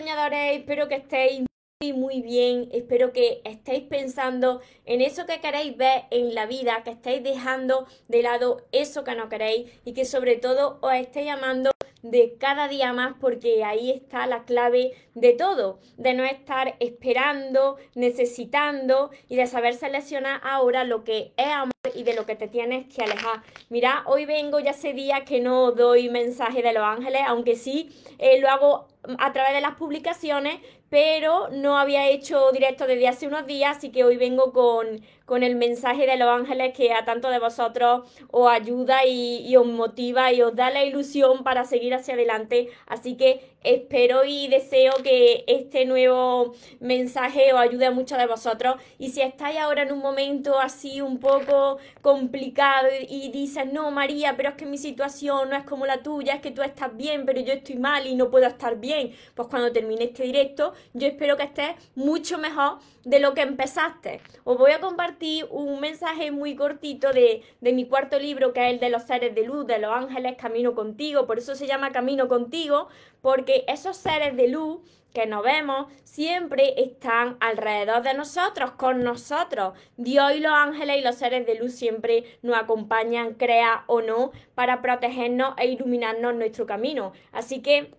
Soñadores, espero que estéis muy, muy bien, espero que estéis pensando en eso que queréis ver en la vida, que estéis dejando de lado eso que no queréis y que sobre todo os estéis amando de cada día más porque ahí está la clave de todo, de no estar esperando, necesitando y de saber seleccionar ahora lo que es amor y de lo que te tienes que alejar. Mira, hoy vengo ya ese día que no doy mensaje de los ángeles, aunque sí eh, lo hago a través de las publicaciones, pero no había hecho directo desde hace unos días, así que hoy vengo con, con el mensaje de los ángeles que a tanto de vosotros os ayuda y, y, os motiva y os da la ilusión para seguir hacia adelante. Así que espero y deseo que este nuevo mensaje os ayude a muchos de vosotros. Y si estáis ahora en un momento así un poco complicado y, y dices, no, María, pero es que mi situación no es como la tuya, es que tú estás bien, pero yo estoy mal y no puedo estar bien, pues cuando termine este directo, yo espero que estés mucho mejor de lo que empezaste. Os voy a compartir un mensaje muy cortito de, de, mi cuarto libro, que es el de los seres de luz, de los ángeles, Camino contigo. Por eso se llama Camino contigo, porque esos seres de luz que nos vemos siempre están alrededor de nosotros, con nosotros. Dios y los ángeles y los seres de luz siempre nos acompañan, crea o no, para protegernos e iluminarnos nuestro camino. Así que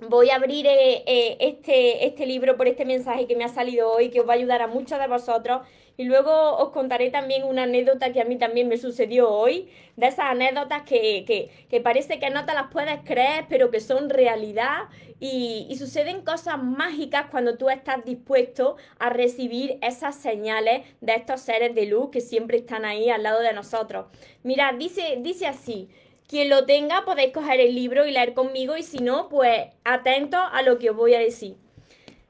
voy a abrir eh, eh, este, este libro por este mensaje que me ha salido hoy, que os va a ayudar a muchos de vosotros. Y luego os contaré también una anécdota que a mí también me sucedió hoy, de esas anécdotas que, que, que parece que no te las puedes creer, pero que son realidad. Y, suceden cosas mágicas cuando tú estás dispuesto a recibir esas señales de estos seres de luz que siempre están ahí al lado de nosotros. Mirad, dice, dice así. Quien lo tenga podéis coger el libro y leer conmigo y si no, pues atentos a lo que os voy a decir.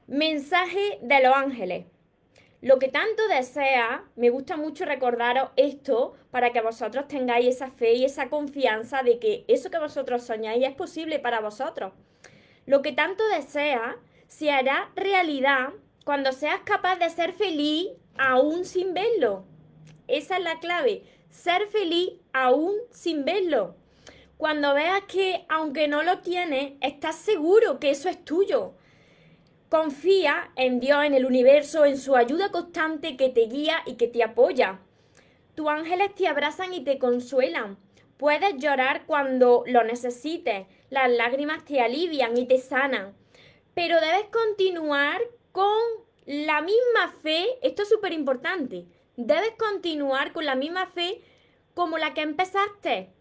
Mensaje de los ángeles. Lo que tanto desea, me gusta mucho recordaros esto para que vosotros tengáis esa fe y esa confianza de que eso que vosotros soñáis es posible para vosotros. Lo que tanto desea se hará realidad cuando seas capaz de ser feliz aún sin verlo. Esa es la clave, ser feliz aún sin verlo. Cuando veas que aunque no lo tienes, estás seguro que eso es tuyo. Confía en Dios, en el universo, en su ayuda constante que te guía y que te apoya. Tus ángeles te abrazan y te consuelan. Puedes llorar cuando lo necesites. Las lágrimas te alivian y te sanan. Pero debes continuar con la misma fe. Esto es súper importante. Debes continuar con la misma fe como la que empezaste.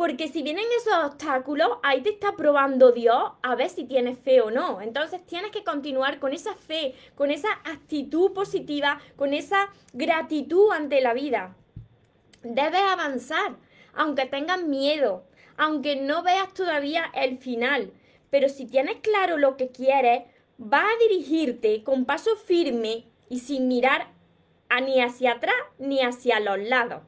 Porque si vienen esos obstáculos, ahí te está probando Dios a ver si tienes fe o no. Entonces tienes que continuar con esa fe, con esa actitud positiva, con esa gratitud ante la vida. Debes avanzar, aunque tengas miedo, aunque no veas todavía el final. Pero si tienes claro lo que quieres, vas a dirigirte con paso firme y sin mirar a ni hacia atrás ni hacia los lados.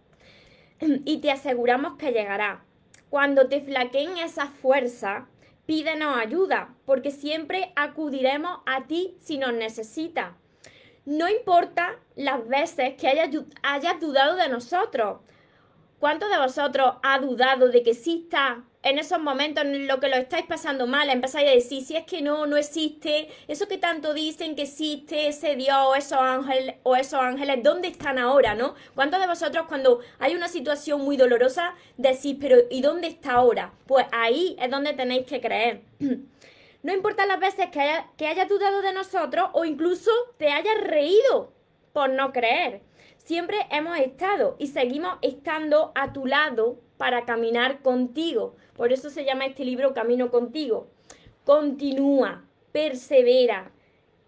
Y te aseguramos que llegará. Cuando te flaqueen esa fuerza, pídenos ayuda, porque siempre acudiremos a ti si nos necesitas. No importa las veces que hayas, dudado de nosotros. ¿Cuántos de vosotros ha dudado de que exista en esos momentos en los que lo estáis pasando mal, empezáis a decir, si es que no, no existe, eso que tanto dicen que existe, ese Dios o esos ángeles, o esos ángeles, ¿dónde están ahora, no? ¿Cuántos de vosotros cuando hay una situación muy dolorosa decís, pero ¿y dónde está ahora? Pues ahí es donde tenéis que creer. No importa las veces que, haya, que hayas dudado de nosotros o incluso te hayas reído por no creer. Siempre hemos estado y seguimos estando a tu lado para caminar contigo. Por eso se llama este libro Camino contigo. Continúa, persevera,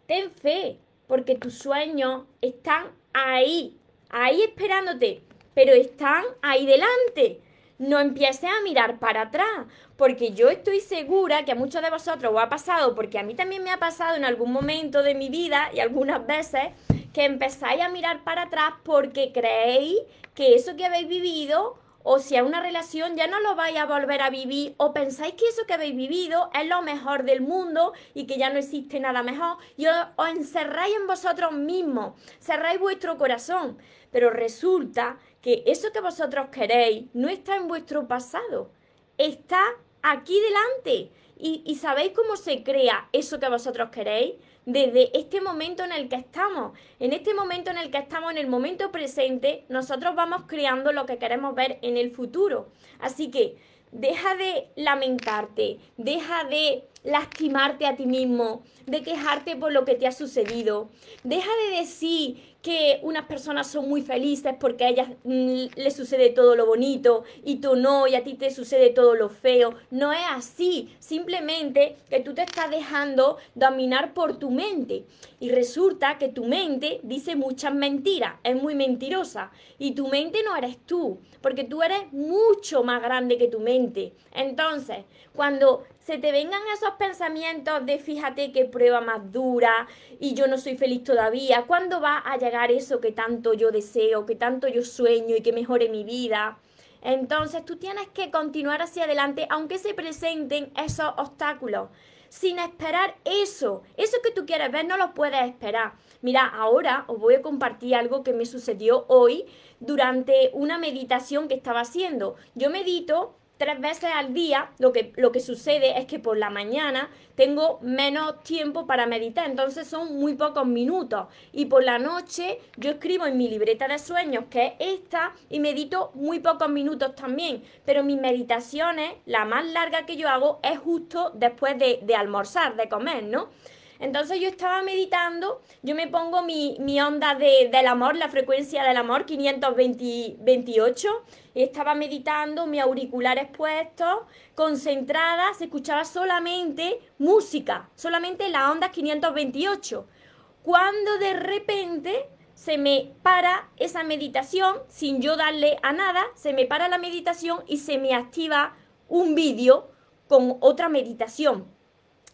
ten fe, porque tus sueños están ahí, ahí esperándote, pero están ahí delante. no empieces a mirar para atrás, porque yo estoy segura que a muchos de vosotros os ha pasado, porque a mí también me ha pasado en algún momento de mi vida y algunas veces que empezáis a mirar para atrás porque creéis que eso que habéis vivido o si es una relación ya no lo vais a volver a vivir o pensáis que eso que habéis vivido es lo mejor del mundo y que ya no existe nada mejor y os, encerráis en vosotros mismos, cerráis vuestro corazón, pero resulta que eso que vosotros queréis no está en vuestro pasado, está aquí delante. Y, sabéis cómo se crea eso que vosotros queréis desde este momento en el que estamos. En este momento en el que estamos, en el momento presente, nosotros vamos creando lo que queremos ver en el futuro. Así que deja de lamentarte, deja de lastimarte a ti mismo, de quejarte por lo que te ha sucedido. Deja de decir que unas personas son muy felices porque a ellas mm, les sucede todo lo bonito y tú no, y a ti te sucede todo lo feo. No es así, simplemente que tú te estás dejando dominar por tu mente. Y resulta que tu mente dice muchas mentiras, es muy mentirosa. Y tu mente no eres tú, porque tú eres mucho más grande que tu mente. Entonces, cuando se te vengan esos pensamientos de fíjate qué prueba más dura y yo no soy feliz todavía, ¿cuándo va a llegar eso que tanto yo deseo, que tanto yo sueño y que mejore mi vida? Entonces tú tienes que continuar hacia adelante aunque se presenten esos obstáculos, sin esperar eso. Eso que tú quieres ver no lo puedes esperar. Mira, ahora os voy a compartir algo que me sucedió hoy durante una meditación que estaba haciendo. Yo medito tres veces al día, lo que, lo que sucede es que por la mañana tengo menos tiempo para meditar, entonces son muy pocos minutos. Y por la noche yo escribo en mi libreta de sueños, que es esta, y medito muy pocos minutos también. Pero mis meditaciones, la más larga que yo hago, es justo después de, de almorzar, de comer, ¿no? Entonces yo estaba meditando, yo me pongo mi, onda del amor, la frecuencia del amor, 528, y estaba meditando, mi auriculares puestos, concentrada, se escuchaba solamente música, solamente la onda 528. Cuando de repente se me para esa meditación, sin yo darle a nada, se me para la meditación y se me activa un vídeo con otra meditación.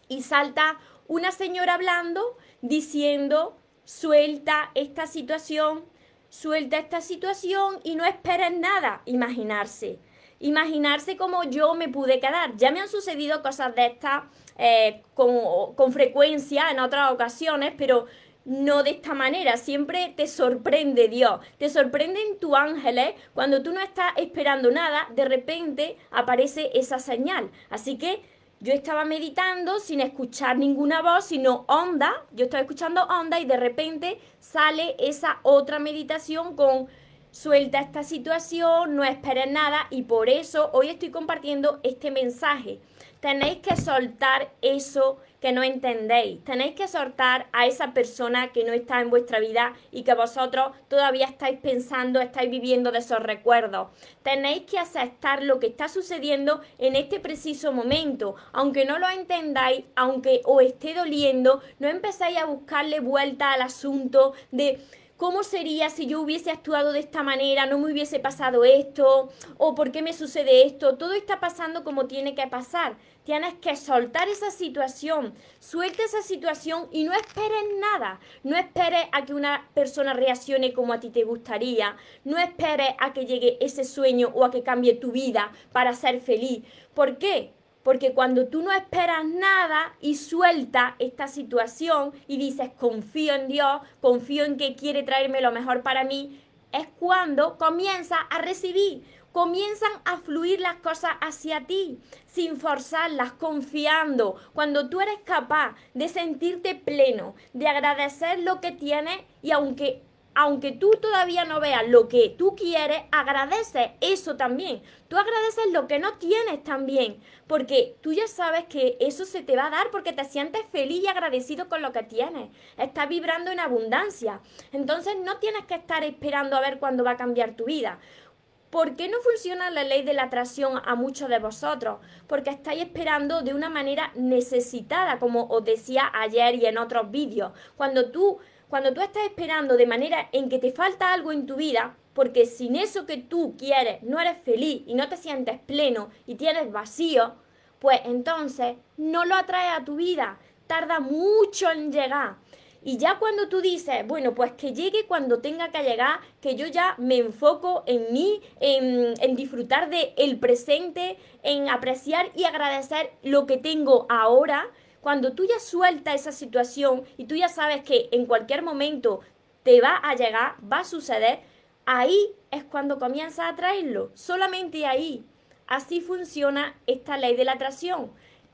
Y salta una señora hablando diciendo, suelta esta situación, suelta esta situación y no esperes nada, imaginarse. Imaginarse como yo me pude quedar. Ya me han sucedido cosas de estas eh, con, con frecuencia en otras ocasiones, pero no de esta manera. Siempre te sorprende Dios. Te sorprenden tus ángeles cuando tú no estás esperando nada, de repente aparece esa señal. Así que yo estaba meditando sin escuchar ninguna voz, sino onda. Yo estaba escuchando onda y de repente sale esa otra meditación con suelta esta situación, no esperes nada y por eso hoy estoy compartiendo este mensaje. Tenéis que soltar eso que no entendéis. Tenéis que soltar a esa persona que no está en vuestra vida y que vosotros todavía estáis pensando, estáis viviendo de esos recuerdos. Tenéis que aceptar lo que está sucediendo en este preciso momento. Aunque no lo entendáis, aunque os esté doliendo, no empezáis a buscarle vuelta al asunto de ¿Cómo sería si yo hubiese actuado de esta manera? ¿No me hubiese pasado esto? ¿O por qué me sucede esto? Todo está pasando como tiene que pasar. Tienes que soltar esa situación. Suelta esa situación y no esperes nada. No esperes a que una persona reaccione como a ti te gustaría. No esperes a que llegue ese sueño o a que cambie tu vida para ser feliz. ¿Por qué? Porque cuando tú no esperas nada y sueltas esta situación y dices confío en Dios, confío en que quiere traerme lo mejor para mí, es cuando comienza a recibir, comienzan a fluir las cosas hacia ti, sin forzarlas, confiando. Cuando tú eres capaz de sentirte pleno, de agradecer lo que tienes y aunque aunque tú todavía no veas lo que tú quieres, agradece eso también. Tú agradeces lo que no tienes también, porque tú ya sabes que eso se te va a dar porque te sientes feliz y agradecido con lo que tienes. Estás vibrando en abundancia. Entonces no tienes que estar esperando a ver cuándo va a cambiar tu vida. ¿Por qué no funciona la ley de la atracción a muchos de vosotros? Porque estáis esperando de una manera necesitada, como os decía ayer y en otros vídeos. Cuando tú cuando tú estás esperando de manera en que te falta algo en tu vida, porque sin eso que tú quieres no eres feliz y no te sientes pleno y tienes vacío, pues entonces no lo atraes a tu vida, tarda mucho en llegar. Y ya cuando tú dices, bueno, pues que llegue cuando tenga que llegar, que yo ya me enfoco en mí, en, disfrutar del el presente, en apreciar y agradecer lo que tengo ahora, cuando tú ya sueltas esa situación y tú ya sabes que en cualquier momento te va a llegar, va a suceder, ahí es cuando comienzas a traerlo, solamente ahí. Así funciona esta ley de la atracción.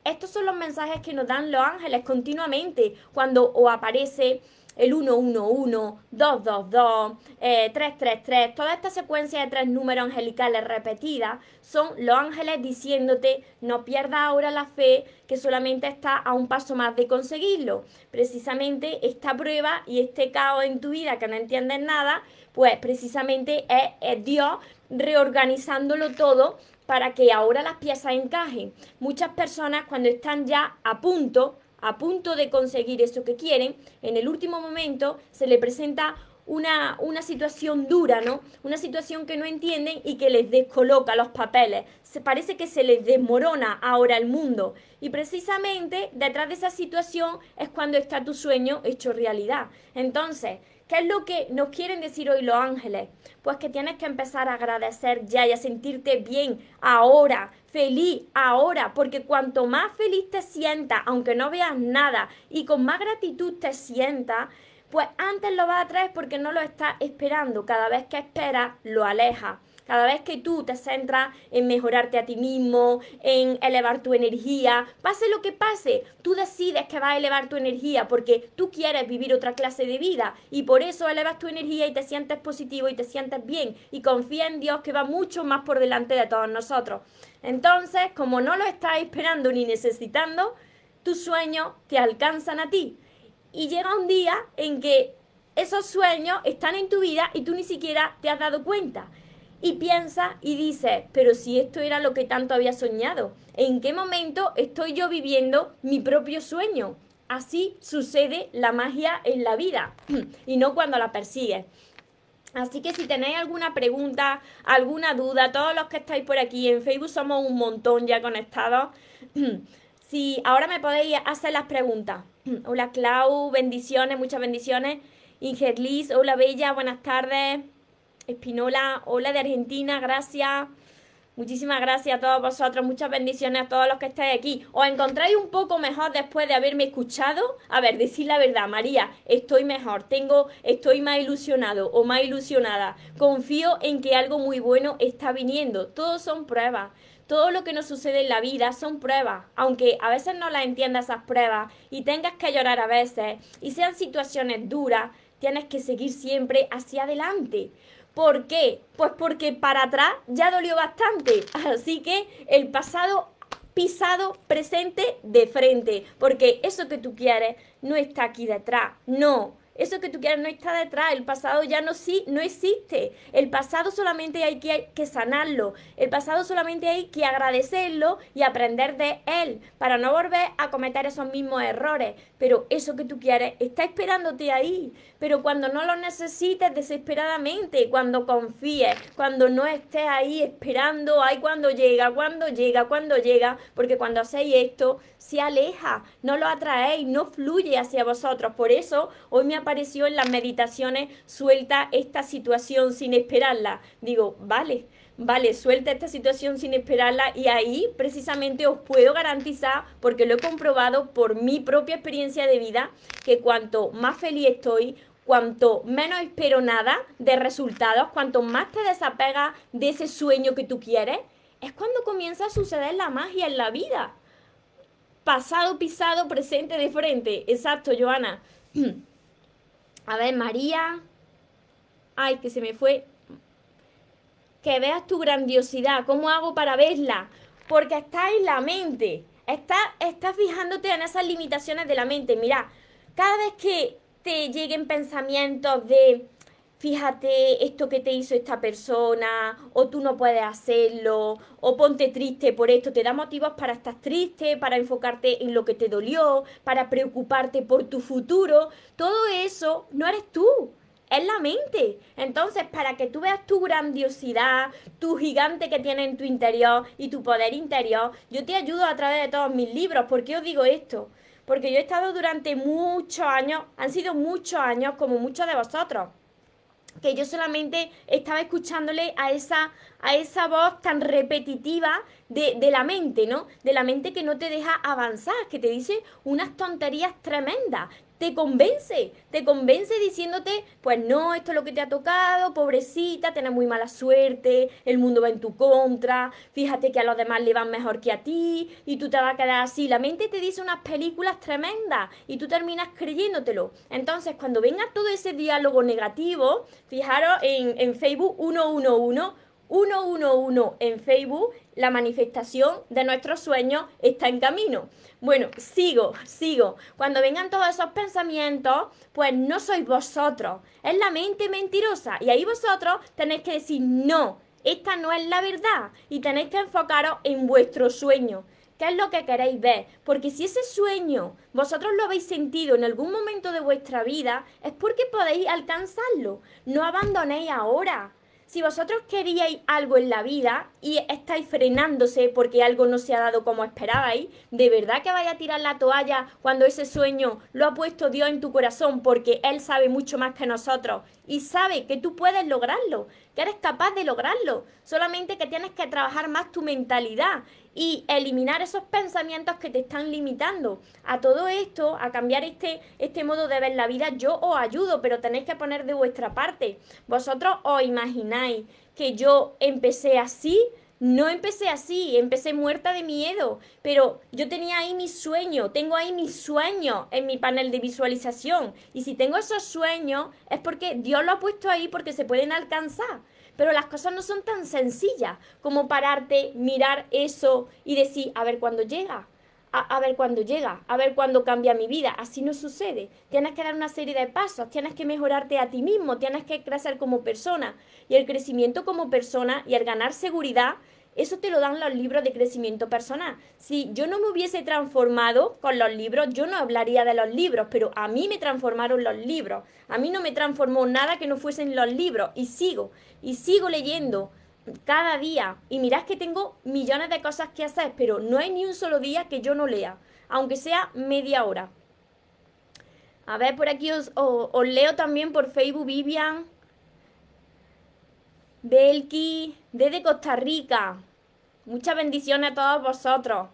Estos son los mensajes que nos dan los ángeles continuamente cuando o aparece el 111, 222, eh, 333, toda esta secuencia de tres números angelicales repetidas son los ángeles diciéndote no pierdas ahora la fe que solamente está a un paso más de conseguirlo. Precisamente esta prueba y este caos en tu vida que no entiendes nada, pues precisamente es Dios reorganizándolo todo para que ahora las piezas encajen. Muchas personas cuando están ya a punto, a punto de conseguir eso que quieren, en el último momento se le presenta una, una, situación dura, ¿no? Una situación que no entienden y que les descoloca los papeles. Se parece que se les desmorona ahora el mundo. Y precisamente detrás de esa situación es cuando está tu sueño hecho realidad. Entonces, ¿Qué es lo que nos quieren decir hoy los ángeles? Pues que tienes que empezar a agradecer ya y a sentirte bien ahora, feliz ahora, porque cuanto más feliz te sientas, aunque no veas nada, y con más gratitud te sientas, pues antes lo vas a traer porque no lo estás esperando. Cada vez que esperas, lo alejas. Cada vez que tú te centras en mejorarte a ti mismo, en elevar tu energía, pase lo que pase, tú decides que vas a elevar tu energía porque tú quieres vivir otra clase de vida y por eso elevas tu energía y te sientes positivo y te sientes bien y confía en Dios que va mucho más por delante de todos nosotros. Entonces, como no lo estás esperando ni necesitando, tus sueños te alcanzan a ti. Y llega un día en que esos sueños están en tu vida y tú ni siquiera te has dado cuenta y piensa y dice, pero si esto era lo que tanto había soñado, ¿en qué momento estoy yo viviendo mi propio sueño? Así sucede la magia en la vida y no cuando la persigues. Así que si tenéis alguna pregunta, alguna duda, todos los que estáis por aquí en Facebook somos un montón ya conectados. Si ahora me podéis hacer las preguntas. Hola Clau, bendiciones, muchas bendiciones. Ingerlis, hola Bella, buenas tardes. Espinola, hola de Argentina, gracias. Muchísimas gracias a todos vosotros, muchas bendiciones a todos los que estáis aquí. ¿Os encontráis un poco mejor después de haberme escuchado? A ver, decid la verdad, María, estoy mejor, tengo, estoy más ilusionado o más ilusionada. Confío en que algo muy bueno está viniendo. Todos son pruebas. Todo lo que nos sucede en la vida son pruebas, aunque a veces no las entiendas esas pruebas y tengas que llorar a veces y sean situaciones duras, tienes que seguir siempre hacia adelante. ¿Por qué? Pues porque para atrás ya dolió bastante. Así que el pasado pisado presente de frente. Porque eso que tú quieres no está aquí detrás. No, eso que tú quieres no está detrás, el pasado ya no, sí, no existe. El pasado solamente hay que, que sanarlo, el pasado solamente hay que agradecerlo y aprender de él para no volver a cometer esos mismos errores. Pero eso que tú quieres está esperándote ahí. Pero cuando no lo necesites desesperadamente, cuando confíes, cuando no estés ahí esperando, ay, cuando llega, cuando llega, cuando llega, porque cuando hacéis esto, se aleja, no lo atraéis, no fluye hacia vosotros. Por eso hoy me apareció en las meditaciones suelta esta situación sin esperarla. Digo, vale, vale, suelta esta situación sin esperarla y ahí precisamente os puedo garantizar, porque lo he comprobado por mi propia experiencia de vida, que cuanto más feliz estoy, cuanto menos espero nada de resultados, cuanto más te desapegas de ese sueño que tú quieres, es cuando comienza a suceder la magia en la vida. Pasado, pisado, presente, de frente. Exacto, Joana. A ver, María. Ay, que se me fue. Que veas tu grandiosidad. ¿Cómo hago para verla? Porque está en la mente. Estás está fijándote en esas limitaciones de la mente. Mira, cada vez que te lleguen pensamientos de fíjate esto que te hizo esta persona, o tú no puedes hacerlo, o ponte triste por esto, te da motivos para estar triste, para enfocarte en lo que te dolió, para preocuparte por tu futuro. Todo eso no eres tú. es la mente. Entonces, para que tú veas tu grandiosidad, tu gigante que tiene en tu interior y tu poder interior, yo te ayudo a través de todos mis libros. ¿Por qué os digo esto? Porque yo he estado durante muchos años, han sido muchos años como muchos de vosotros que yo solamente estaba escuchándole a esa, a esa voz tan repetitiva de, de, la mente, ¿no? De la mente que no te deja avanzar, que te dice unas tonterías tremendas, te convence, te convence diciéndote, pues no, esto es lo que te ha tocado, pobrecita, tienes muy mala suerte, el mundo va en tu contra, fíjate que a los demás le van mejor que a ti y tú te vas a quedar así. La mente te dice unas películas tremendas y tú terminas creyéndotelo. Entonces, cuando venga todo ese diálogo negativo, fijaros en, en Facebook 111 111 en Facebook, la manifestación de nuestros sueños está en camino. Bueno, sigo, sigo. Cuando vengan todos esos pensamientos, pues no sois vosotros, es la mente mentirosa. Y ahí vosotros tenéis que decir, no, esta no es la verdad. Y tenéis que enfocaros en vuestro sueño. ¿Qué es lo que queréis ver? Porque si ese sueño vosotros lo habéis sentido en algún momento de vuestra vida, es porque podéis alcanzarlo. No abandonéis ahora. Si vosotros queríais algo en la vida y estáis frenándose porque algo no se ha dado como esperabais, ¿de verdad que vais a tirar la toalla cuando ese sueño lo ha puesto Dios en tu corazón porque Él sabe mucho más que nosotros y sabe que tú puedes lograrlo, que eres capaz de lograrlo? Solamente que tienes que trabajar más tu mentalidad y eliminar esos pensamientos que te están limitando. A todo esto, a cambiar este, este modo de ver la vida, yo os ayudo, pero tenéis que poner de vuestra parte. Vosotros os imagináis que yo empecé así, no empecé así, empecé muerta de miedo, pero yo tenía ahí mi sueño, tengo ahí mis sueños en mi panel de visualización. Y si tengo esos sueños es porque Dios lo ha puesto ahí porque se pueden alcanzar. Pero las cosas no son tan sencillas como pararte, mirar eso y decir, a ver cuándo llega. A, ver cuándo llega, a ver cuándo cambia mi vida. Así no sucede. Tienes que dar una serie de pasos, tienes que mejorarte a ti mismo, tienes que crecer como persona. Y el crecimiento como persona y el ganar seguridad eso te lo dan los libros de crecimiento personal. Si yo no me hubiese transformado con los libros, yo no hablaría de los libros, pero a mí me transformaron los libros. A mí no me transformó nada que no fuesen los libros. Y sigo, y sigo leyendo cada día. Y mirad que tengo millones de cosas que hacer, pero no hay ni un solo día que yo no lea, aunque sea media hora. A ver, por aquí os, leo también por Facebook, Vivian. Belki, desde Costa Rica. Muchas bendiciones a todos vosotros.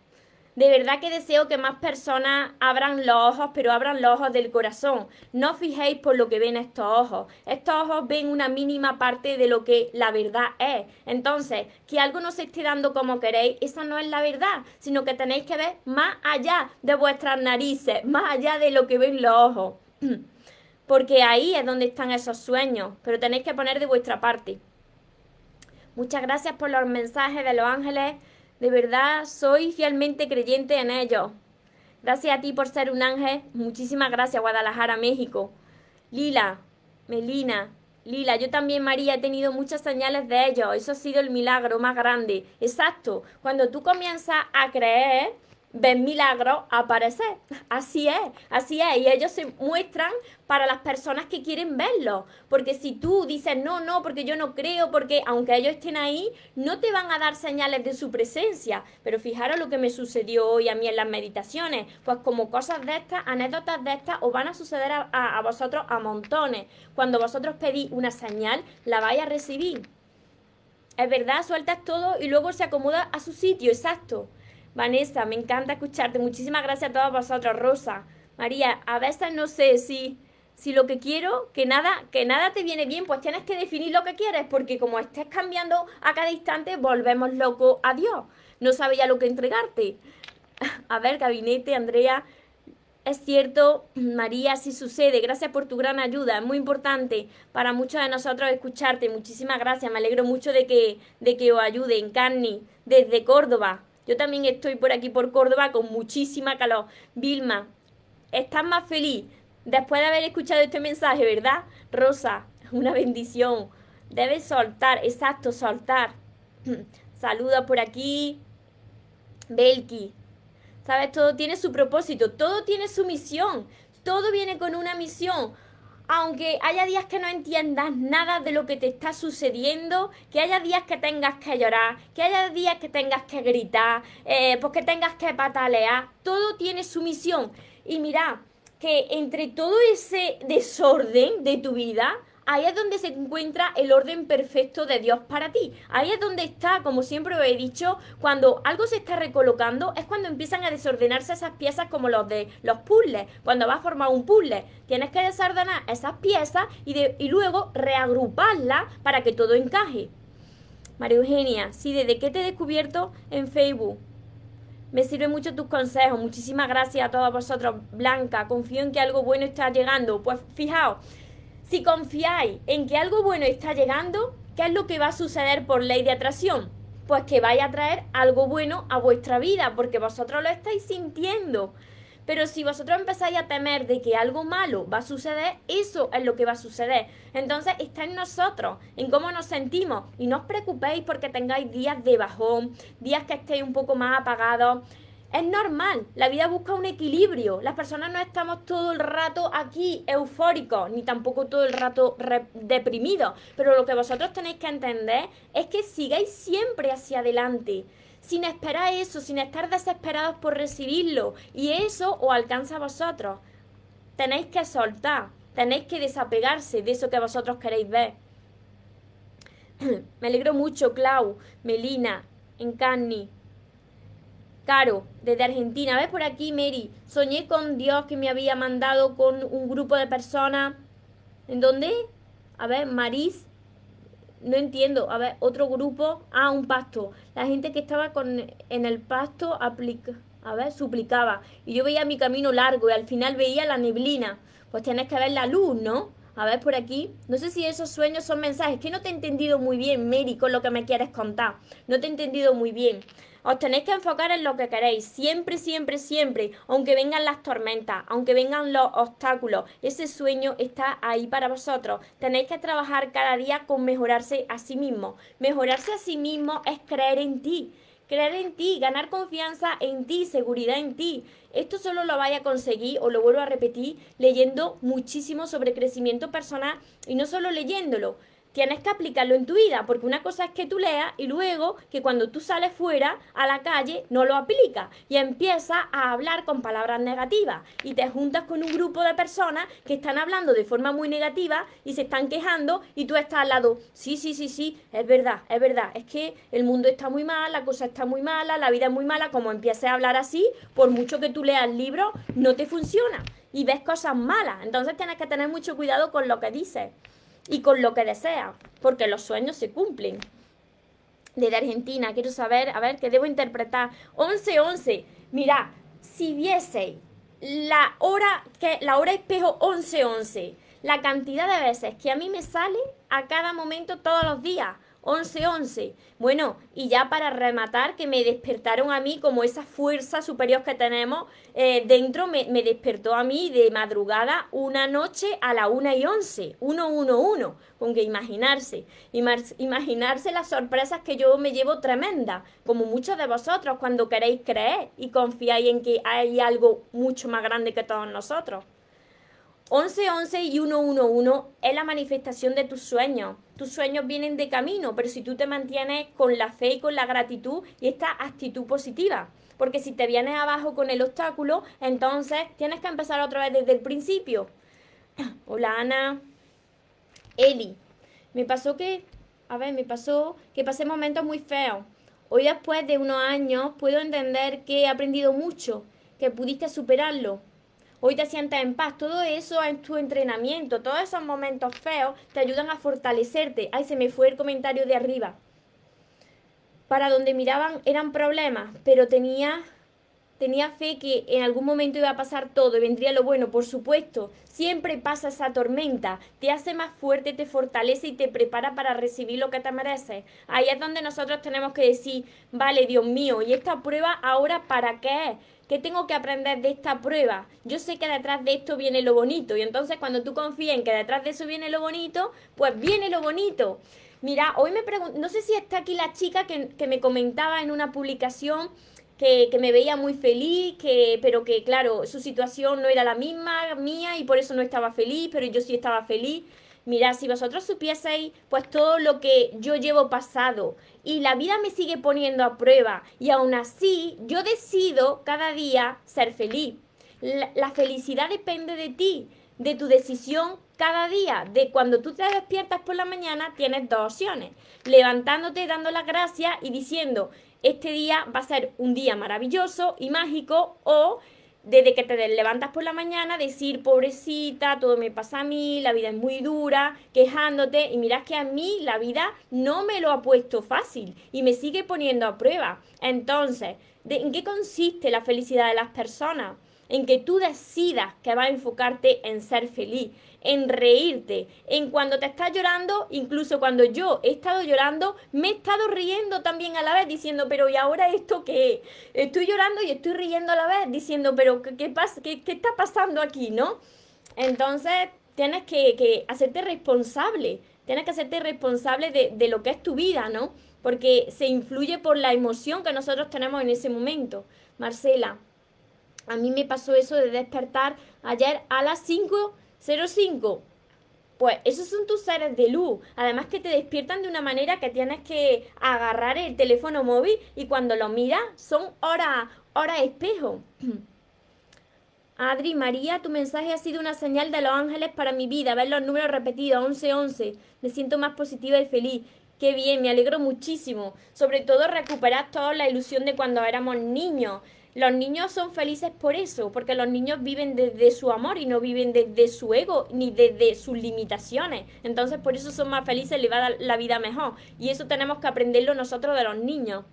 De verdad que deseo que más personas abran los ojos, pero abran los ojos del corazón. No fijéis por lo que ven estos ojos. Estos ojos ven una mínima parte de lo que la verdad es. Entonces, que algo no se esté dando como queréis, esa no es la verdad, sino que tenéis que ver más allá de vuestras narices, más allá de lo que ven los ojos. Porque ahí es donde están esos sueños, pero tenéis que poner de vuestra parte. Muchas gracias por los mensajes de los ángeles. De verdad, soy fielmente creyente en ellos. Gracias a ti por ser un ángel. Muchísimas gracias, Guadalajara, México. Lila, Melina, Lila, yo también, María, he tenido muchas señales de ellos. Eso ha sido el milagro más grande. Exacto. Cuando tú comienzas a creer, ven milagros aparecer. Así es, así es. Y ellos se muestran para las personas que quieren verlo. Porque si tú dices, no, no, porque yo no creo, porque aunque ellos estén ahí, no te van a dar señales de su presencia. Pero fijaros lo que me sucedió hoy a mí en las meditaciones. Pues como cosas de estas, anécdotas de estas, os van a suceder a, a vosotros a montones. Cuando vosotros pedís una señal, la vais a recibir. Es verdad, sueltas todo y luego se acomoda a su sitio, exacto. Vanessa, me encanta escucharte. Muchísimas gracias a todos vosotros, Rosa. María, a veces no sé si, si lo que quiero, que nada, que nada te viene bien, pues tienes que definir lo que quieres, porque como estés cambiando a cada instante, volvemos loco a Dios. No sabía lo que entregarte. A ver, gabinete, Andrea. Es cierto, María, sí sucede. Gracias por tu gran ayuda. Es muy importante para muchos de nosotros escucharte. Muchísimas gracias. Me alegro mucho de que, de que os ayuden. Carni, desde Córdoba. Yo también estoy por aquí, por Córdoba, con muchísima calor. Vilma, estás más feliz después de haber escuchado este mensaje, ¿verdad? Rosa, una bendición. Debes soltar, exacto, soltar. Saludos por aquí. Belki. ¿Sabes? Todo tiene su propósito, todo tiene su misión. Todo viene con una misión. Aunque haya días que no entiendas nada de lo que te está sucediendo, que haya días que tengas que llorar, que haya días que tengas que gritar, eh, pues que tengas que patalear, todo tiene su misión. Y mira, que entre todo ese desorden de tu vida, Ahí es donde se encuentra el orden perfecto de Dios para ti. Ahí es donde está, como siempre os he dicho, cuando algo se está recolocando, es cuando empiezan a desordenarse esas piezas como los de los puzzles. Cuando vas a formar un puzzle, tienes que desordenar esas piezas y, y luego reagruparlas para que todo encaje. María Eugenia, sí, ¿desde qué te he descubierto en Facebook? Me sirven mucho tus consejos. Muchísimas gracias a todos vosotros. Blanca, confío en que algo bueno está llegando. Pues fijaos, si confiáis en que algo bueno está llegando, ¿qué es lo que va a suceder por ley de atracción? Pues que vaya a traer algo bueno a vuestra vida, porque vosotros lo estáis sintiendo. Pero si vosotros empezáis a temer de que algo malo va a suceder, eso es lo que va a suceder. Entonces está en nosotros, en cómo nos sentimos. Y no os preocupéis porque tengáis días de bajón, días que estéis un poco más apagados. Es normal, la vida busca un equilibrio. Las personas no estamos todo el rato aquí eufóricos, ni tampoco todo el rato deprimidos. Pero lo que vosotros tenéis que entender es que sigáis siempre hacia adelante, sin esperar eso, sin estar desesperados por recibirlo. Y eso os alcanza a vosotros. Tenéis que soltar, tenéis que desapegarse de eso que vosotros queréis ver. Me alegro mucho, Clau, Melina, Encarni, Caro, desde Argentina. ¿Ves por aquí, Mary? Soñé con Dios que me había mandado con un grupo de personas. ¿En dónde? A ver, Maris. No entiendo. A ver, otro grupo. Ah, un pasto. La gente que estaba con, en el pasto aplica, a ver, suplicaba. Y yo veía mi camino largo y al final veía la neblina. Pues tienes que ver la luz, ¿no? A ver por aquí. No sé si esos sueños son mensajes. Que no te he entendido muy bien, Mary, con lo que me quieres contar. No te he entendido muy bien. Os tenéis que enfocar en lo que queréis, siempre, siempre, siempre, aunque vengan las tormentas, aunque vengan los obstáculos, ese sueño está ahí para vosotros. Tenéis que trabajar cada día con mejorarse a sí mismo. Mejorarse a sí mismo es creer en ti creer en ti, ganar confianza en ti, seguridad en ti. Esto solo lo vaya a conseguir, o lo vuelvo a repetir, leyendo muchísimo sobre crecimiento personal y no solo leyéndolo, tienes que aplicarlo en tu vida, porque una cosa es que tú leas y luego que cuando tú sales fuera a la calle no lo aplicas y empiezas a hablar con palabras negativas y te juntas con un grupo de personas que están hablando de forma muy negativa y se están quejando y tú estás al lado, sí, sí, sí, sí, es verdad, es verdad, es que el mundo está muy mal, la cosa está muy mala, la vida es muy mala, como empieces a hablar así, por mucho que tú leas el libro, no te funciona y ves cosas malas, entonces tienes que tener mucho cuidado con lo que dices y con lo que desea, porque los sueños se cumplen. Desde Argentina, quiero saber, a ver, ¿qué debo interpretar? 11-11. Mira, si viese la hora, que, la hora espejo 11-11, la cantidad de veces que a mí me sale a cada momento todos los días, 11-11. Bueno, y ya para rematar, que me despertaron a mí como esa fuerza superior que tenemos eh, dentro, me, despertó a mí de madrugada una noche a la 1 y 11, 1, 1, 1, con que imaginarse, imaginarse las sorpresas que yo me llevo tremenda, como muchos de vosotros cuando queréis creer y confiáis en que hay algo mucho más grande que todos nosotros. 1111 y 111 es la manifestación de tus sueños. Tus sueños vienen de camino, pero si tú te mantienes con la fe y con la gratitud y esta actitud positiva. Porque si te vienes abajo con el obstáculo, entonces tienes que empezar otra vez desde el principio. Hola Ana. Eli. Me pasó que, a ver, me pasó que pasé momentos muy feos. Hoy después de unos años puedo entender que he aprendido mucho, que pudiste superarlo hoy te sientes en paz. Todo eso es tu entrenamiento. Todos esos momentos feos te ayudan a fortalecerte. Ay, se me fue el comentario de arriba. Para donde miraban eran problemas, pero tenía tenía fe que en algún momento iba a pasar todo y vendría lo bueno, por supuesto. Siempre pasa esa tormenta, te hace más fuerte, te fortalece y te prepara para recibir lo que te mereces. Ahí es donde nosotros tenemos que decir, vale, Dios mío, ¿y esta prueba ahora para qué? ¿Qué tengo que aprender de esta prueba? Yo sé que detrás de esto viene lo bonito y entonces cuando tú confías en que detrás de eso viene lo bonito, pues viene lo bonito. Mira, hoy me pregunto, no sé si está aquí la chica que, que me comentaba en una publicación que, me veía muy feliz, que, pero que claro, su situación no era la misma mía y por eso no estaba feliz, pero yo sí estaba feliz. Mirad, si vosotros supieseis, pues todo lo que yo llevo pasado y la vida me sigue poniendo a prueba y aún así yo decido cada día ser feliz. La, la felicidad depende de ti, de tu decisión cada día, de cuando tú te despiertas por la mañana, tienes dos opciones. Levantándote, dando las gracias y diciendo, este día va a ser un día maravilloso y mágico o desde que te levantas por la mañana, decir, pobrecita, todo me pasa a mí, la vida es muy dura, quejándote, y miras que a mí la vida no me lo ha puesto fácil y me sigue poniendo a prueba. Entonces, ¿en qué consiste la felicidad de las personas? En que tú decidas que vas a enfocarte en ser feliz, en reírte, en cuando te estás llorando, incluso cuando yo he estado llorando, me he estado riendo también a la vez, diciendo, pero ¿y ahora esto qué? Estoy llorando y estoy riendo a la vez, diciendo, pero ¿qué, pasa? ¿Qué, está pasando aquí, no? Entonces, tienes que, hacerte responsable, tienes que hacerte responsable de, de lo que es tu vida, ¿no? Porque se influye por la emoción que nosotros tenemos en ese momento. Marcela, a mí me pasó eso de despertar ayer a las 5 05. Pues esos son tus seres de luz. Además que te despiertan de una manera que tienes que agarrar el teléfono móvil y cuando lo miras son horas, horas espejo. Adri, María, tu mensaje ha sido una señal de los ángeles para mi vida. Ver los números repetidos, 11-11. Me siento más positiva y feliz. Qué bien, me alegro muchísimo. Sobre todo recuperar toda la ilusión de cuando éramos niños. Los niños son felices por eso, porque los niños viven desde su amor y no viven desde su ego ni desde sus limitaciones. Entonces por eso son más felices, les va a dar la vida mejor. Y eso tenemos que aprenderlo nosotros de los niños.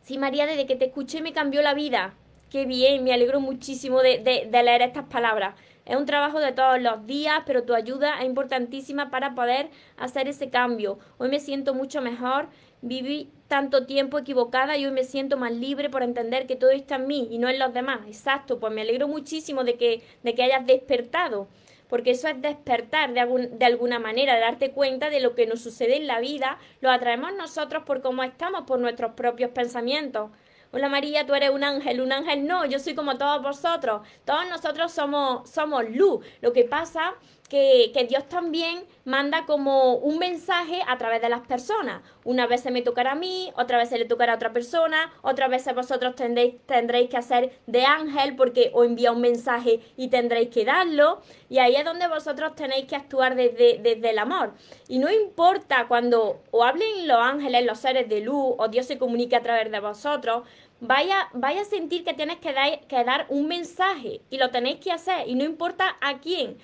Sí, María, desde que te escuché me cambió la vida. Qué bien, me alegro muchísimo de, de leer estas palabras. Es un trabajo de todos los días, pero tu ayuda es importantísima para poder hacer ese cambio. Hoy me siento mucho mejor viví tanto tiempo equivocada y hoy me siento más libre por entender que todo está en mí y no en los demás. Exacto, pues me alegro muchísimo de que, de que hayas despertado, porque eso es despertar de, de alguna manera, darte cuenta de lo que nos sucede en la vida, lo atraemos nosotros por cómo estamos, por nuestros propios pensamientos. Hola María, tú eres un ángel, un ángel no, yo soy como todos vosotros, todos nosotros somos, somos luz. Lo que pasa que, Dios también manda como un mensaje a través de las personas. Una vez se me tocará a mí, otra vez se le tocará a otra persona, otra vez vosotros tendréis, que hacer de ángel porque os envía un mensaje y tendréis que darlo. Y ahí es donde vosotros tenéis que actuar desde, el amor. Y no importa cuando o hablen los ángeles, los seres de luz, o Dios se comunique a través de vosotros, vaya, vaya a sentir que tienes que dar, un mensaje y lo tenéis que hacer y no importa a quién,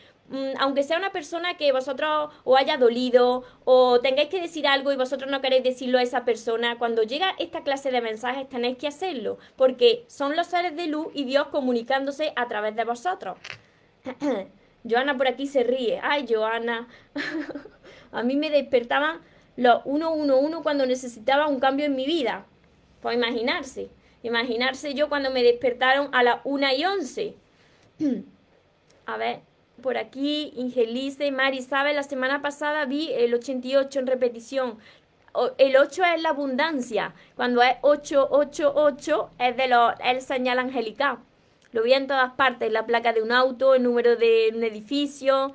aunque sea una persona que vosotros o haya dolido o tengáis que decir algo y vosotros no queréis decirlo a esa persona, cuando llega esta clase de mensajes tenéis que hacerlo, porque son los seres de luz y Dios comunicándose a través de vosotros. Joana por aquí se ríe. Ay, Joana. a mí me despertaban los 111 cuando necesitaba un cambio en mi vida. Pues imaginarse. Imaginarse yo cuando me despertaron a las 1 y 11. a ver, por aquí, Ingelice, Mari, ¿sabe? La semana pasada vi el 88 en repetición. el 8 es la abundancia. Cuando es 888 es de lo, el señal angelical. Lo vi en todas partes, la placa de un auto, el número de un edificio.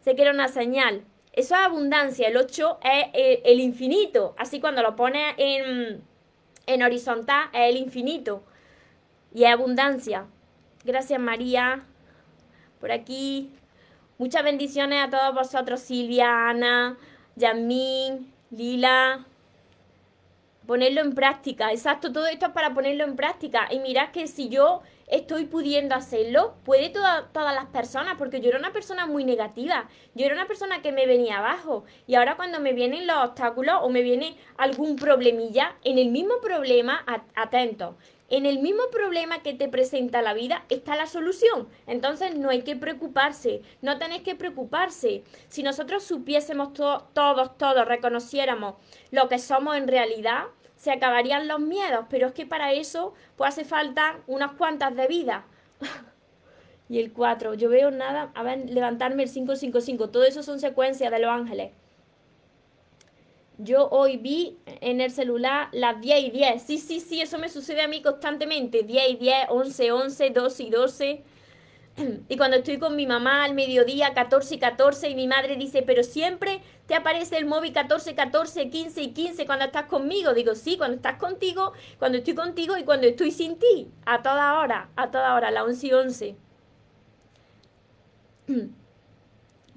Sé que era una señal. Eso es abundancia. El 8 es el, el infinito. Así cuando lo pones en, en horizontal es el infinito. Y es abundancia. Gracias María por aquí. Muchas bendiciones a todos vosotros, Silvia, Ana, Lila. Ponerlo en práctica, exacto, todo esto es para ponerlo en práctica. Y mirad que si yo estoy pudiendo hacerlo, puede todas las personas, porque yo era una persona muy negativa, yo era una persona que me venía abajo. Y ahora cuando me vienen los obstáculos o me viene algún problemilla, en el mismo problema, atento, en el mismo problema que te presenta la vida está la solución. Entonces no hay que preocuparse, no tenéis que preocuparse. Si nosotros supiésemos todos, todos, reconociéramos lo que somos en realidad, se acabarían los miedos, pero es que para eso pues hace falta unas cuantas de vida. y el 4, yo veo nada, a ver, levantarme el 555, todo eso son secuencias de los ángeles. Yo hoy vi en el celular las 10 y 10. Sí, sí, sí, eso me sucede a mí constantemente. 10 y 10, 11, 11, 12 y 12. Y cuando estoy con mi mamá al mediodía, 14 y 14, y mi madre dice, pero siempre te aparece el móvil 14, 14, 15 y 15 cuando estás conmigo. Digo, sí, cuando estás contigo, cuando estoy contigo y cuando estoy sin ti. A toda hora, a toda hora, la 11 y 11.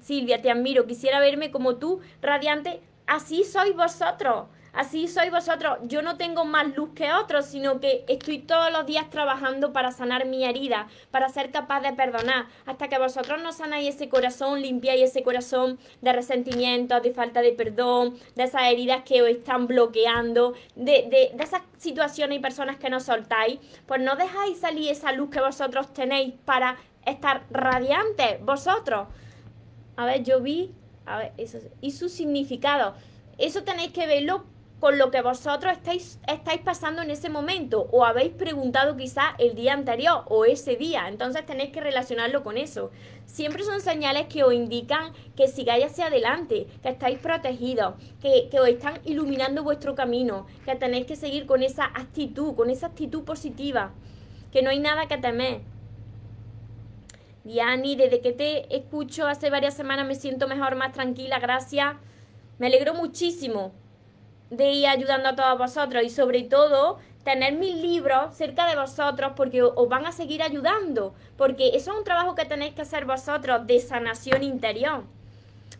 Silvia, te admiro. Quisiera verme como tú, radiante. Así sois vosotros. Así sois vosotros. Yo no tengo más luz que otros, sino que estoy todos los días trabajando para sanar mi herida, para ser capaz de perdonar. Hasta que vosotros no sanáis ese corazón, limpiáis ese corazón de resentimiento, de falta de perdón, de esas heridas que os están bloqueando, de, de, de esas situaciones y personas que no soltáis, pues no dejáis salir esa luz que vosotros tenéis para estar radiantes vosotros. A ver, yo vi, a ver, eso, y su significado. Eso tenéis que verlo con lo que vosotros estáis, estáis pasando en ese momento o habéis preguntado quizá el día anterior o ese día. Entonces tenéis que relacionarlo con eso. Siempre son señales que os indican que sigáis hacia adelante, que estáis protegidos, que, que os están iluminando vuestro camino, que tenéis que seguir con esa actitud, con esa actitud positiva, que no hay nada que temer. Diani, desde que te escucho hace varias semanas me siento mejor, más tranquila, gracias. Me alegro muchísimo de ir ayudando a todos vosotros y sobre todo tener mis libros cerca de vosotros porque os van a seguir ayudando, porque eso es un trabajo que tenéis que hacer vosotros de sanación interior.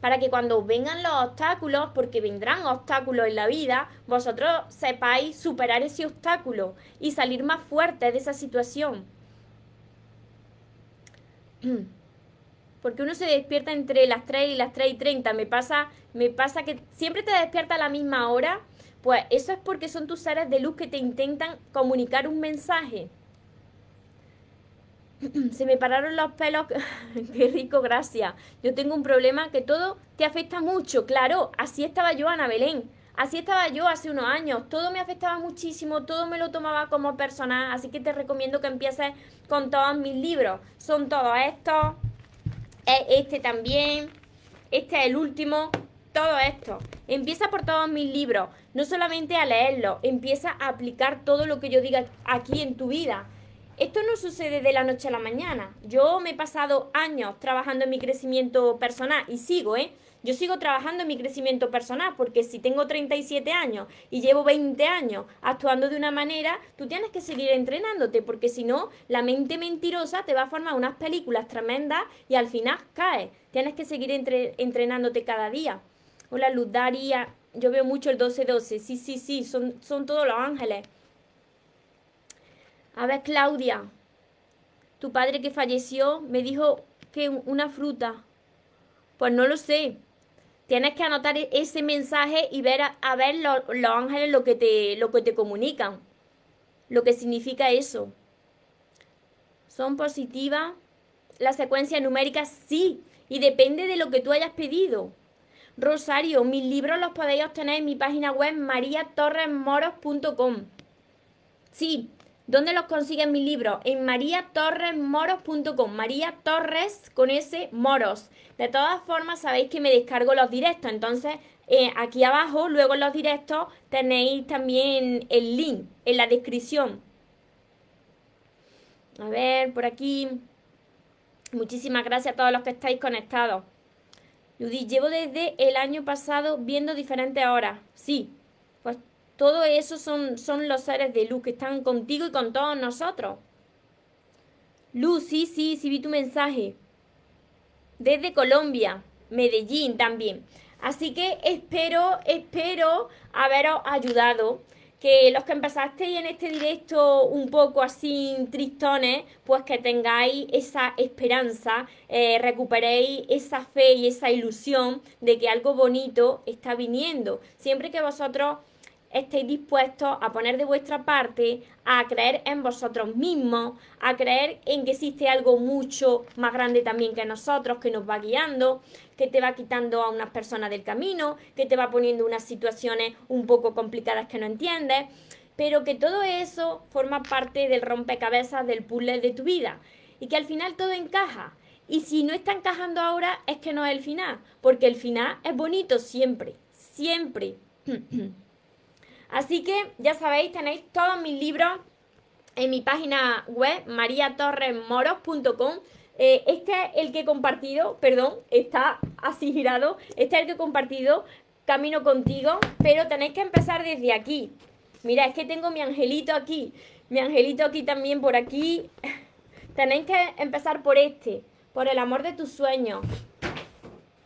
Para que cuando vengan los obstáculos, porque vendrán obstáculos en la vida, vosotros sepáis superar ese obstáculo y salir más fuerte de esa situación. Porque uno se despierta entre las 3 y las 3 y 30. Me pasa, me pasa que siempre te despierta a la misma hora. Pues eso es porque son tus seres de luz que te intentan comunicar un mensaje. Se me pararon los pelos. Qué rico, gracias. Yo tengo un problema que todo te afecta mucho. Claro, así estaba yo, Ana Belén. Así estaba yo hace unos años. Todo me afectaba muchísimo, todo me lo tomaba como personal. Así que te recomiendo que empieces con todos mis libros. Son todos estos este también, este es el último, todo esto. Empieza por todos mis libros, no solamente a leerlos, empieza a aplicar todo lo que yo diga aquí en tu vida. Esto no sucede de la noche a la mañana. Yo me he pasado años trabajando en mi crecimiento personal y sigo, ¿eh? Yo sigo trabajando en mi crecimiento personal porque si tengo 37 años y llevo 20 años actuando de una manera, tú tienes que seguir entrenándote porque si no, la mente mentirosa te va a formar unas películas tremendas y al final caes. Tienes que seguir entrenándote cada día. Hola Luz Daría, yo veo mucho el 12-12. Sí, sí, sí, son, son todos los ángeles. A ver, Claudia, tu padre que falleció me dijo que una fruta. Pues no lo sé. Tienes que anotar e-, ese mensaje y ver a, ver los, ángeles lo que, te, lo que te comunican. Lo que significa eso. ¿Son positivas? La secuencia numérica sí. Y depende de lo que tú hayas pedido. Rosario, mis libros los podéis obtener en mi página web mariatorresmoros.com. Sí, ¿Dónde los consiguen mis libros? En mariatorresmoros.com. María Torres con ese moros. De todas formas, sabéis que me descargo los directos. Entonces, eh, aquí abajo, luego en los directos, tenéis también el link en la descripción. A ver, por aquí. Muchísimas gracias a todos los que estáis conectados. Judy, llevo desde el año pasado viendo diferentes horas. Sí, pues todo eso son, son los seres de luz que están contigo y con todos nosotros. Luz, sí, sí, sí vi tu mensaje. Desde Colombia, Medellín también. Así que espero, espero haberos ayudado. Que los que empezasteis en este directo un poco así tristones, pues que tengáis esa esperanza, eh, recuperéis esa fe y esa ilusión de que algo bonito está viniendo. Siempre que vosotros estéis dispuestos a poner de vuestra parte, a creer en vosotros mismos, a creer en que existe algo mucho más grande también que nosotros, que nos va guiando, que te va quitando a unas personas del camino, que te va poniendo unas situaciones un poco complicadas que no entiendes, pero que todo eso forma parte del rompecabezas del puzzle de tu vida. Y que al final todo encaja. Y si no está encajando ahora es que no es el final, porque el final es bonito siempre, siempre Así que ya sabéis, tenéis todos mis libros en mi página web mariatorresmoros.com. Eh, este es el que he compartido, perdón, está así girado. Este es el que he compartido, Camino contigo, pero tenéis que empezar desde aquí. Mira, es que tengo mi angelito aquí, mi angelito aquí también por aquí. Tenéis que empezar por este, por el amor de tus sueños.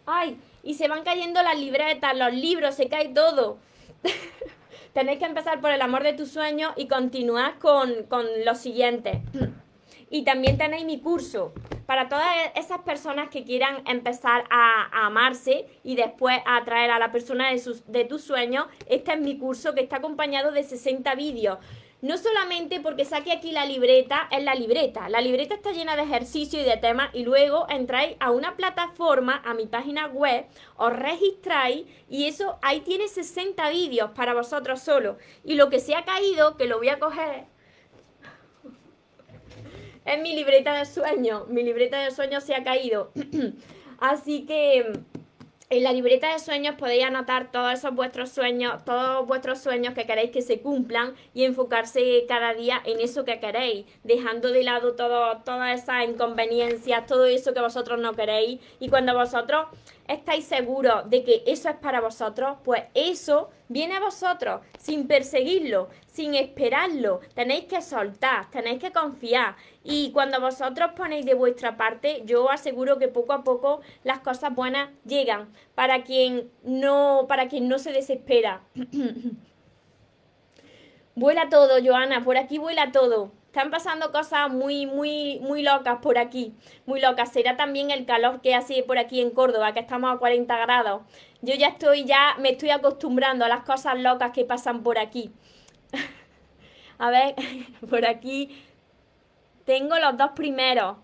Ay, y se van cayendo las libretas, los libros, se cae todo. Tenéis que empezar por el amor de tus sueños y continuar con, con los siguientes. Y también tenéis mi curso para todas esas personas que quieran empezar a, amarse y después a atraer a la persona de, sus, de tus sueños. Este es mi curso que está acompañado de 60 vídeos. No solamente porque saque aquí la libreta, es la libreta. La libreta está llena de ejercicios y de temas y luego entráis a una plataforma, a mi página web, os registráis y eso ahí tiene 60 vídeos para vosotros solo. Y lo que se ha caído, que lo voy a coger, es mi libreta de sueños. Mi libreta de sueños se ha caído. Así que en la libreta de sueños podéis anotar todos esos vuestros sueños, todos vuestros sueños que queréis que se cumplan y enfocarse cada día en eso que queréis, dejando de lado todo, todas esas inconveniencias, todo eso que vosotros no queréis. Y cuando vosotros estáis seguros de que eso es para vosotros, pues eso viene a vosotros sin perseguirlo, sin esperarlo. Tenéis que soltar, tenéis que confiar. Y cuando vosotros ponéis de vuestra parte, yo aseguro que poco a poco las cosas buenas llegan para quien no, para quien no se desespera. vuela todo, Joana, por aquí vuela todo. Están pasando cosas muy, muy, muy locas por aquí, muy locas. Será también el calor que hace por aquí en Córdoba, que estamos a 40 grados. Yo ya estoy, ya me estoy acostumbrando a las cosas locas que pasan por aquí. a ver, por aquí tengo los dos primeros.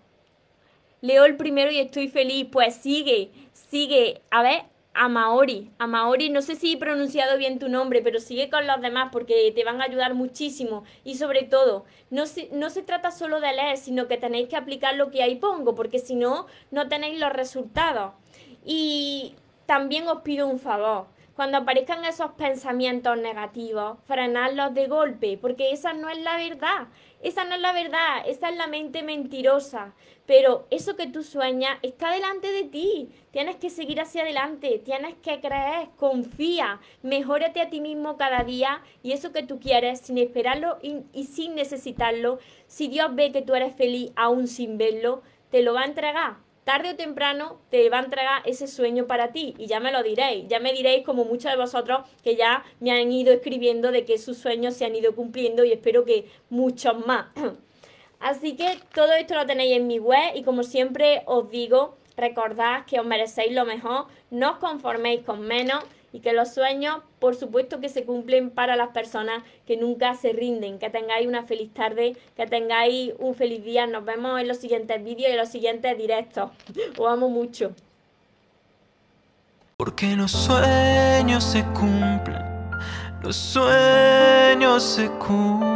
Leo el primero y estoy feliz. Pues sigue, sigue. A ver, a Maori. A Maori, no sé si he pronunciado bien tu nombre, pero sigue con los demás porque te van a ayudar muchísimo. Y sobre todo, no se, no se trata solo de leer, sino que tenéis que aplicar lo que ahí pongo, porque si no, no tenéis los resultados. Y también os pido un favor. Cuando aparezcan esos pensamientos negativos, frenadlos de golpe, porque esa no es la verdad. Esa no es la verdad, esa es la mente mentirosa. Pero eso que tú sueñas está delante de ti. Tienes que seguir hacia adelante, tienes que creer, confía, mejórate a ti mismo cada día y eso que tú quieres sin esperarlo y, y sin necesitarlo, si Dios ve que tú eres feliz aún sin verlo, te lo va a entregar tarde o temprano te va a entregar ese sueño para ti. Y ya me lo diréis, ya me diréis como muchos de vosotros que ya me han ido escribiendo de que sus sueños se han ido cumpliendo y espero que muchos más. Así que todo esto lo tenéis en mi web y como siempre os digo, recordad que os merecéis lo mejor, no os conforméis con menos y que los sueños, por supuesto que se cumplen para las personas que nunca se rinden. Que tengáis una feliz tarde, que tengáis un feliz día. Nos vemos en los siguientes vídeos y en los siguientes directos. Os amo mucho. Porque los sueños se cumplen, los sueños se cumplen.